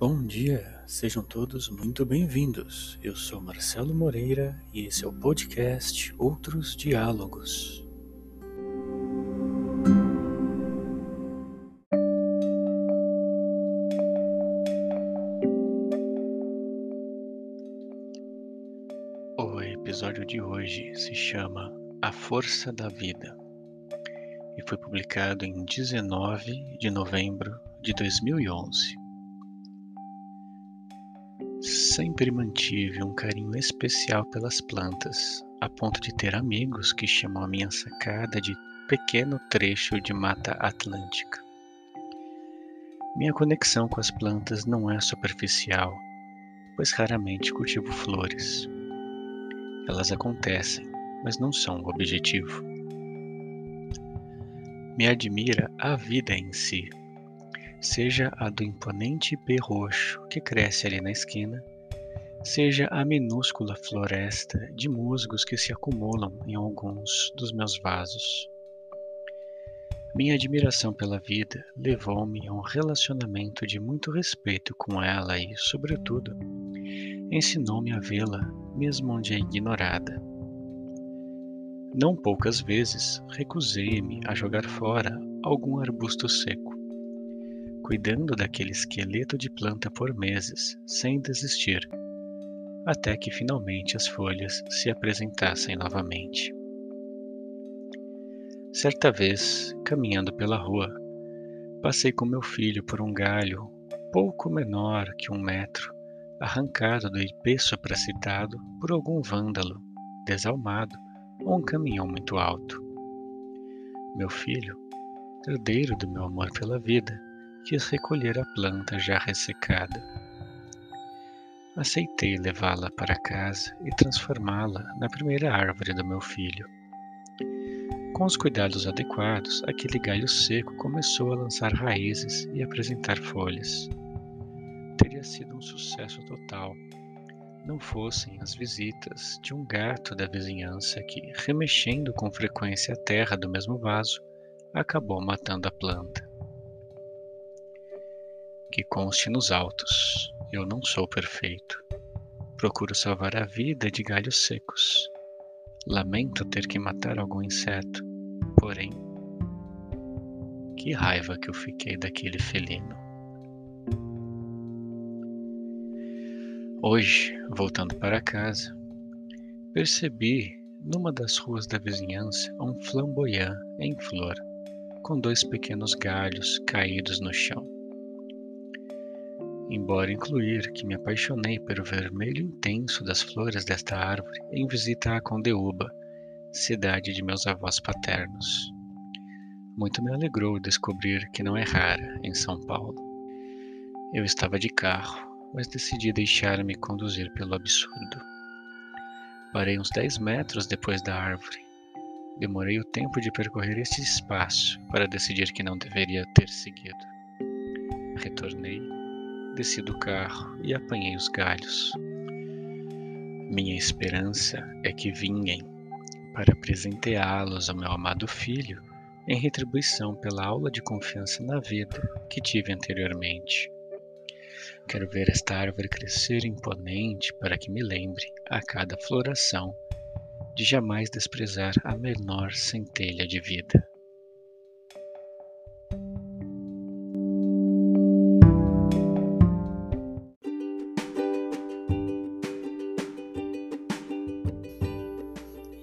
Bom dia, sejam todos muito bem-vindos. Eu sou Marcelo Moreira e esse é o podcast Outros Diálogos. O episódio de hoje se chama A Força da Vida e foi publicado em 19 de novembro de 2011. Sempre mantive um carinho especial pelas plantas, a ponto de ter amigos que chamam a minha sacada de pequeno trecho de mata atlântica. Minha conexão com as plantas não é superficial, pois raramente cultivo flores. Elas acontecem, mas não são o objetivo. Me admira a vida em si, seja a do imponente ipê roxo que cresce ali na esquina, seja a minúscula floresta de musgos que se acumulam em alguns dos meus vasos. Minha admiração pela vida levou-me a um relacionamento de muito respeito com ela e, sobretudo, ensinou-me a vê-la mesmo onde é ignorada. Não poucas vezes recusei-me a jogar fora algum arbusto seco, cuidando daquele esqueleto de planta por meses, sem desistir, até que finalmente as folhas se apresentassem novamente. Certa vez, caminhando pela rua, passei com meu filho por um galho pouco menor que um metro, arrancado do ipê sopracitado por algum vândalo, desalmado ou um caminhão muito alto. Meu filho, herdeiro do meu amor pela vida, quis recolher a planta já ressecada. Aceitei levá-la para casa e transformá-la na primeira árvore do meu filho. Com os cuidados adequados, aquele galho seco começou a lançar raízes e apresentar folhas. Teria sido um sucesso total, não fossem as visitas de um gato da vizinhança que, remexendo com frequência a terra do mesmo vaso, acabou matando a planta que conste nos autos: eu não sou perfeito. Procuro salvar a vida de galhos secos. Lamento ter que matar algum inseto, porém, que raiva que eu fiquei daquele felino. Hoje, voltando para casa, percebi numa das ruas da vizinhança um flamboyant em flor, com dois pequenos galhos caídos no chão. Embora incluir que me apaixonei pelo vermelho intenso das flores desta árvore em visita a Condeúba, cidade de meus avós paternos. Muito me alegrou descobrir que não é rara em São Paulo. Eu estava de carro, mas decidi deixar-me conduzir pelo absurdo. Parei uns 10 metros depois da árvore. Demorei o tempo de percorrer esse espaço para decidir que não deveria ter seguido. Retornei desci do carro e apanhei os galhos. Minha esperança é que vinguem para presenteá-los ao meu amado filho em retribuição pela aula de confiança na vida que tive anteriormente. Quero ver esta árvore crescer imponente para que me lembre, a cada floração, de jamais desprezar a menor centelha de vida.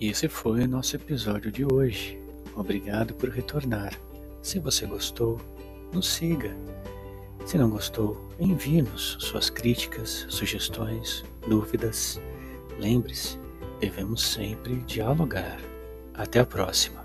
Esse foi o nosso episódio de hoje. Obrigado por retornar. Se você gostou, nos siga. Se não gostou, envie-nos suas críticas, sugestões, dúvidas. Lembre-se, devemos sempre dialogar. Até a próxima.